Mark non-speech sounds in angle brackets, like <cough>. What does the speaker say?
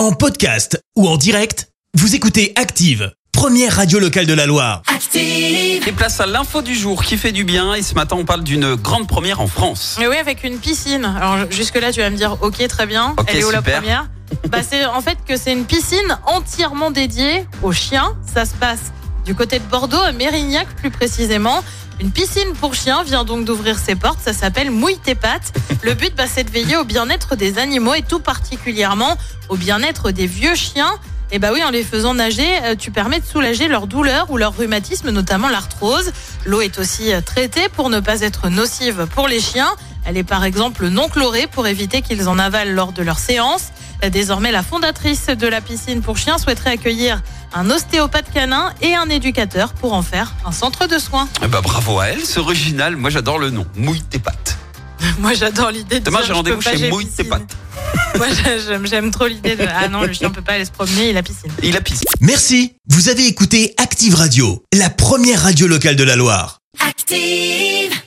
En podcast ou en direct, vous écoutez Active, première radio locale de la Loire. Et place à l'info du jour qui fait du bien. Et ce matin, on parle d'une grande première en France. Mais oui, avec une piscine. Alors jusque-là, tu vas me dire, ok, très bien. Ok, Elle est où la super. première? Bah, C'est en fait que c'est une piscine entièrement dédiée aux chiens. Ça se passe du côté de Bordeaux, à Mérignac plus précisément. Une piscine pour chiens vient donc d'ouvrir ses portes. Ça s'appelle Mouille tes pattes. <laughs> Le but, bah, c'est de veiller au bien-être des animaux et tout particulièrement au bien-être des vieux chiens. Et bah oui, en les faisant nager, euh, tu permets de soulager leur douleur ou leur rhumatisme, notamment l'arthrose. L'eau est aussi euh, traitée pour ne pas être nocive pour les chiens. Elle est par exemple non chlorée pour éviter qu'ils en avalent lors de leur séance. Désormais, la fondatrice de la piscine pour chiens souhaiterait accueillir un ostéopathe canin et un éducateur pour en faire un centre de soins. Eh bah, bravo à elle, c'est original. Moi, j'adore le nom. Mouille tes pattes. <laughs> Moi, j'adore l'idée de Demain, j'ai je rendez-vous chez Mouille tes piscine. pattes. Moi, j'aime, j'aime trop l'idée de ah non, le chien peut pas aller se promener, il a piscine. Et il a pisse. Merci, vous avez écouté Active Radio, la première radio locale de la Loire. Active.